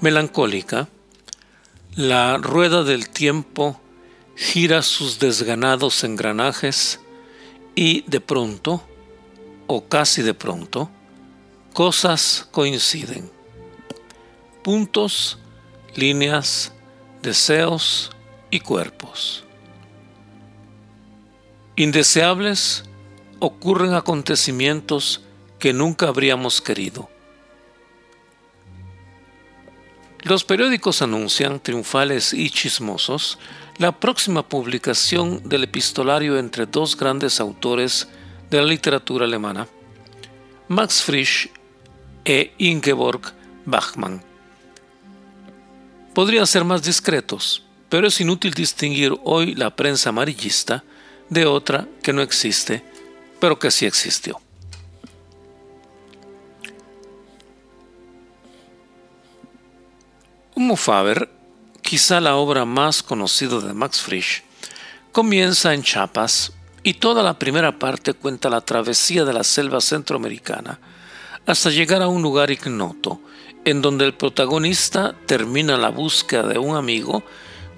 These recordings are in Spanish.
Melancólica, la rueda del tiempo gira sus desganados engranajes y de pronto, o casi de pronto, cosas coinciden. Puntos, líneas, deseos y cuerpos. Indeseables ocurren acontecimientos que nunca habríamos querido Los periódicos anuncian, triunfales y chismosos, la próxima publicación del epistolario entre dos grandes autores de la literatura alemana, Max Frisch e Ingeborg Bachmann. Podrían ser más discretos, pero es inútil distinguir hoy la prensa amarillista de otra que no existe, pero que sí existió. Humo Faber, quizá la obra más conocida de Max Frisch, comienza en Chiapas y toda la primera parte cuenta la travesía de la selva centroamericana hasta llegar a un lugar ignoto, en donde el protagonista termina la búsqueda de un amigo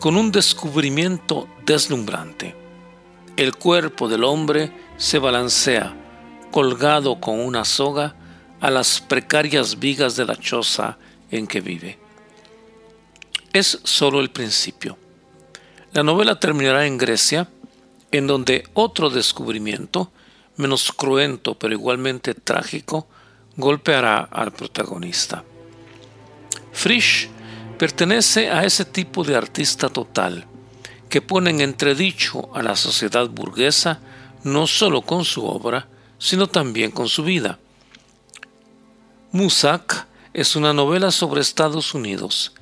con un descubrimiento deslumbrante. El cuerpo del hombre se balancea, colgado con una soga, a las precarias vigas de la choza en que vive es solo el principio. La novela terminará en Grecia, en donde otro descubrimiento, menos cruento pero igualmente trágico, golpeará al protagonista. Frisch pertenece a ese tipo de artista total, que pone en entredicho a la sociedad burguesa no solo con su obra, sino también con su vida. Musak es una novela sobre Estados Unidos,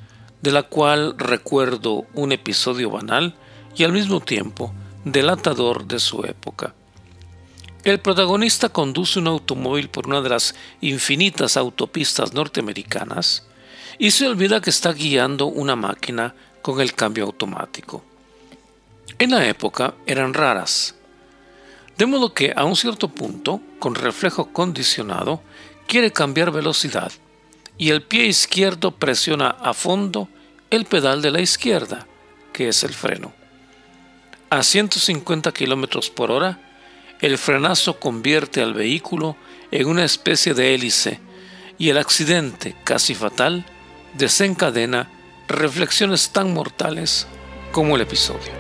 de la cual recuerdo un episodio banal y al mismo tiempo delatador de su época. El protagonista conduce un automóvil por una de las infinitas autopistas norteamericanas y se olvida que está guiando una máquina con el cambio automático. En la época eran raras, de modo que a un cierto punto, con reflejo condicionado, quiere cambiar velocidad y el pie izquierdo presiona a fondo el pedal de la izquierda, que es el freno. A 150 km por hora, el frenazo convierte al vehículo en una especie de hélice y el accidente, casi fatal, desencadena reflexiones tan mortales como el episodio.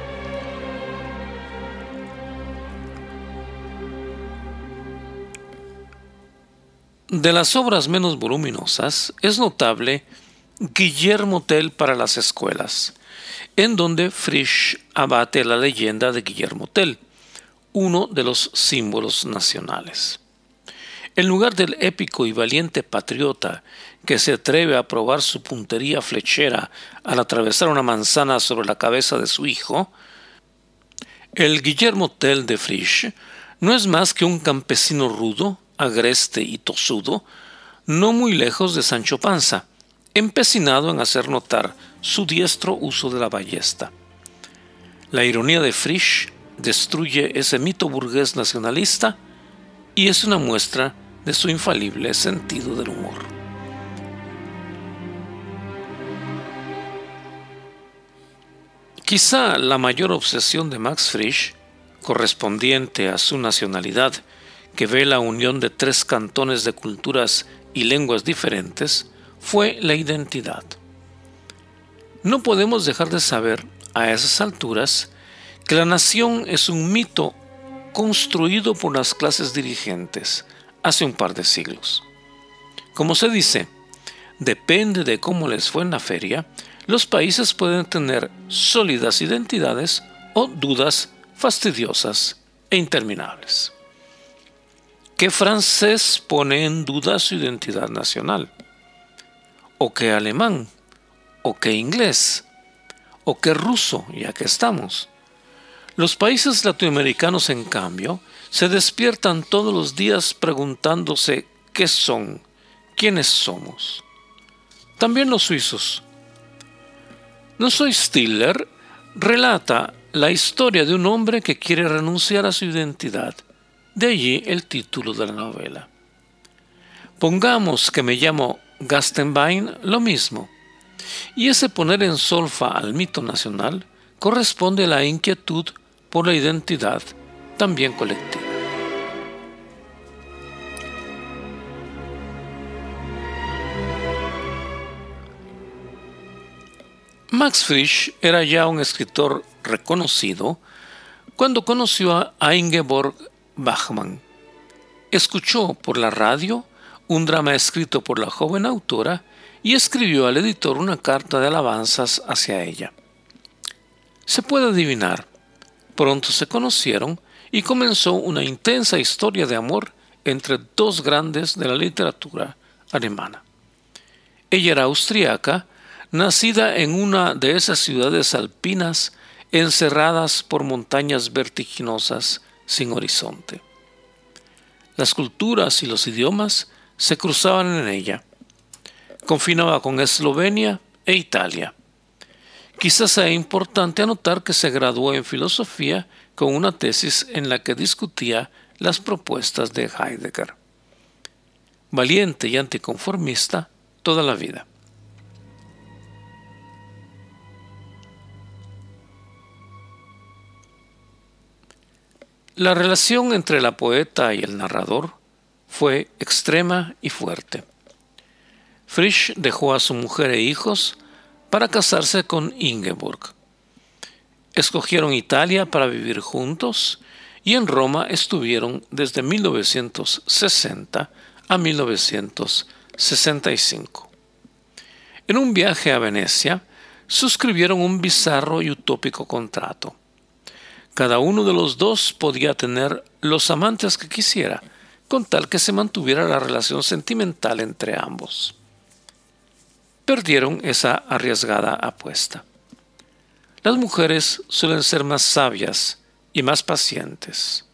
De las obras menos voluminosas es notable Guillermo Tell para las escuelas, en donde Frisch abate la leyenda de Guillermo Tell, uno de los símbolos nacionales. En lugar del épico y valiente patriota que se atreve a probar su puntería flechera al atravesar una manzana sobre la cabeza de su hijo, el Guillermo Tell de Frisch no es más que un campesino rudo, agreste y tosudo, no muy lejos de Sancho Panza, empecinado en hacer notar su diestro uso de la ballesta. La ironía de Frisch destruye ese mito burgués nacionalista y es una muestra de su infalible sentido del humor. Quizá la mayor obsesión de Max Frisch, correspondiente a su nacionalidad, que ve la unión de tres cantones de culturas y lenguas diferentes, fue la identidad. No podemos dejar de saber a esas alturas que la nación es un mito construido por las clases dirigentes hace un par de siglos. Como se dice, depende de cómo les fue en la feria, los países pueden tener sólidas identidades o dudas fastidiosas e interminables. ¿Qué francés pone en duda su identidad nacional? ¿O qué alemán? ¿O qué inglés? ¿O qué ruso? Ya que estamos. Los países latinoamericanos, en cambio, se despiertan todos los días preguntándose qué son, quiénes somos. También los suizos. No soy Stiller relata la historia de un hombre que quiere renunciar a su identidad. De allí el título de la novela. Pongamos que me llamo Gastenbein lo mismo. Y ese poner en solfa al mito nacional corresponde a la inquietud por la identidad también colectiva. Max Frisch era ya un escritor reconocido cuando conoció a Ingeborg Bachmann. Escuchó por la radio un drama escrito por la joven autora y escribió al editor una carta de alabanzas hacia ella. Se puede adivinar, pronto se conocieron y comenzó una intensa historia de amor entre dos grandes de la literatura alemana. Ella era austriaca, nacida en una de esas ciudades alpinas encerradas por montañas vertiginosas sin horizonte. Las culturas y los idiomas se cruzaban en ella. Confinaba con Eslovenia e Italia. Quizás sea importante anotar que se graduó en filosofía con una tesis en la que discutía las propuestas de Heidegger. Valiente y anticonformista toda la vida. La relación entre la poeta y el narrador fue extrema y fuerte. Frisch dejó a su mujer e hijos para casarse con Ingeborg. Escogieron Italia para vivir juntos y en Roma estuvieron desde 1960 a 1965. En un viaje a Venecia, suscribieron un bizarro y utópico contrato. Cada uno de los dos podía tener los amantes que quisiera, con tal que se mantuviera la relación sentimental entre ambos. Perdieron esa arriesgada apuesta. Las mujeres suelen ser más sabias y más pacientes.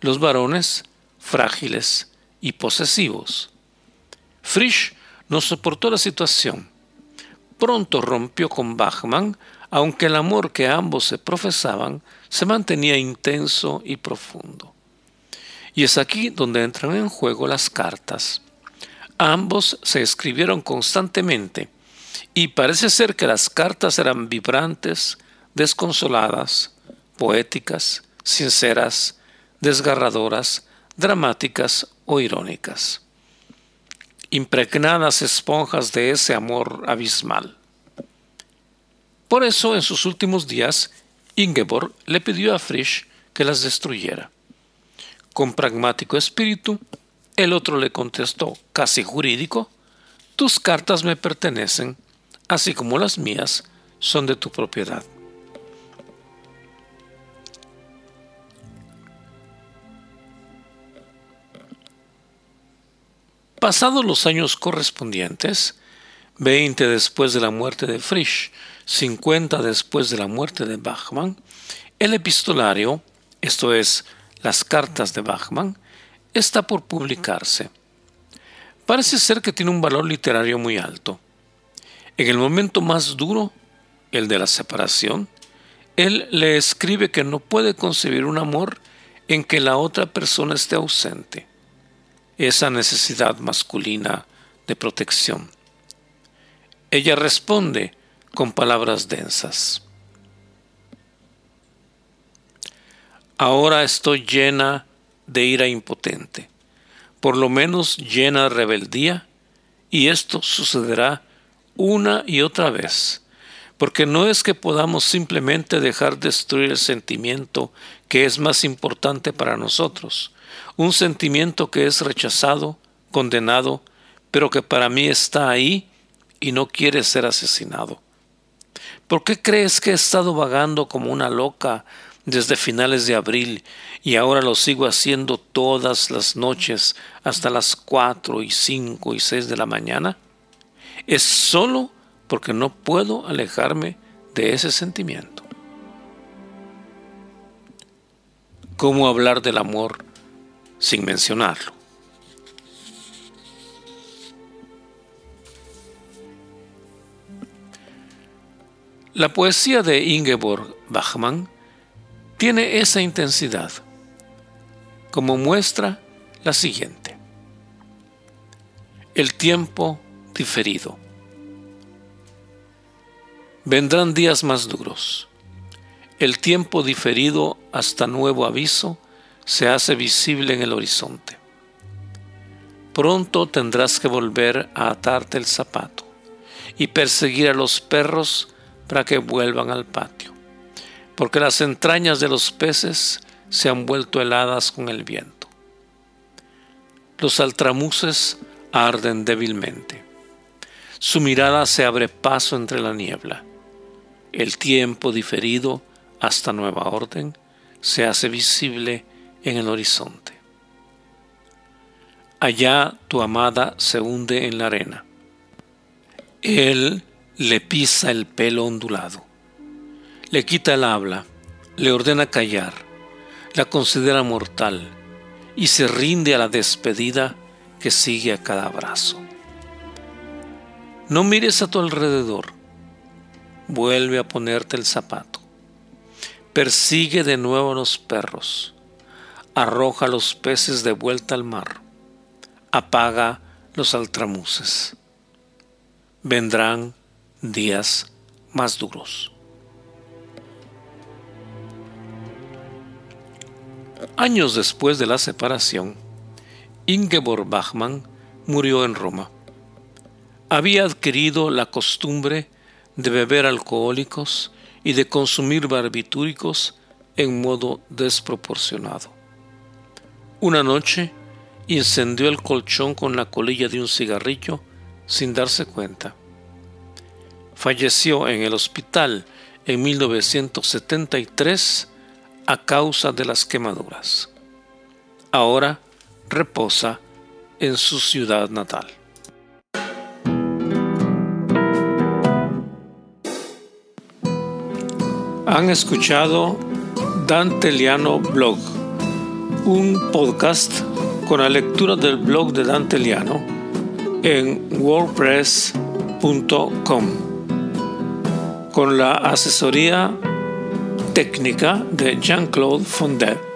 Los varones, frágiles y posesivos. Frisch no soportó la situación. Pronto rompió con Bachmann, aunque el amor que ambos se profesaban se mantenía intenso y profundo. Y es aquí donde entran en juego las cartas. Ambos se escribieron constantemente y parece ser que las cartas eran vibrantes, desconsoladas, poéticas, sinceras, desgarradoras, dramáticas o irónicas. Impregnadas esponjas de ese amor abismal. Por eso, en sus últimos días, Ingeborg le pidió a Frisch que las destruyera. Con pragmático espíritu, el otro le contestó, casi jurídico, tus cartas me pertenecen así como las mías son de tu propiedad. Pasados los años correspondientes, 20 después de la muerte de Frisch, 50 después de la muerte de Bachmann, el epistolario, esto es, las cartas de Bachmann, está por publicarse. Parece ser que tiene un valor literario muy alto. En el momento más duro, el de la separación, él le escribe que no puede concebir un amor en que la otra persona esté ausente. Esa necesidad masculina de protección. Ella responde con palabras densas. Ahora estoy llena de ira impotente, por lo menos llena de rebeldía, y esto sucederá una y otra vez, porque no es que podamos simplemente dejar destruir el sentimiento que es más importante para nosotros, un sentimiento que es rechazado, condenado, pero que para mí está ahí y no quiere ser asesinado. ¿Por qué crees que he estado vagando como una loca desde finales de abril y ahora lo sigo haciendo todas las noches hasta las 4 y 5 y 6 de la mañana, es solo porque no puedo alejarme de ese sentimiento. ¿Cómo hablar del amor sin mencionarlo? La poesía de Ingeborg Bachmann tiene esa intensidad, como muestra la siguiente. El tiempo diferido. Vendrán días más duros. El tiempo diferido hasta nuevo aviso se hace visible en el horizonte. Pronto tendrás que volver a atarte el zapato y perseguir a los perros para que vuelvan al patio, porque las entrañas de los peces se han vuelto heladas con el viento. Los altramuces arden débilmente. Su mirada se abre paso entre la niebla. El tiempo diferido hasta nueva orden se hace visible en el horizonte. Allá tu amada se hunde en la arena. Él le pisa el pelo ondulado, le quita el habla, le ordena callar, la considera mortal y se rinde a la despedida que sigue a cada abrazo. No mires a tu alrededor, vuelve a ponerte el zapato, persigue de nuevo a los perros, arroja los peces de vuelta al mar, apaga los altramuces. Vendrán días más duros. Años después de la separación, Ingeborg Bachmann murió en Roma. Había adquirido la costumbre de beber alcohólicos y de consumir barbitúricos en modo desproporcionado. Una noche incendió el colchón con la colilla de un cigarrillo sin darse cuenta. Falleció en el hospital en 1973 a causa de las quemaduras. Ahora reposa en su ciudad natal. Han escuchado Dante Liano Blog, un podcast con la lectura del blog de Dante Liano en wordpress.com con la asesoría técnica de Jean-Claude Fondet.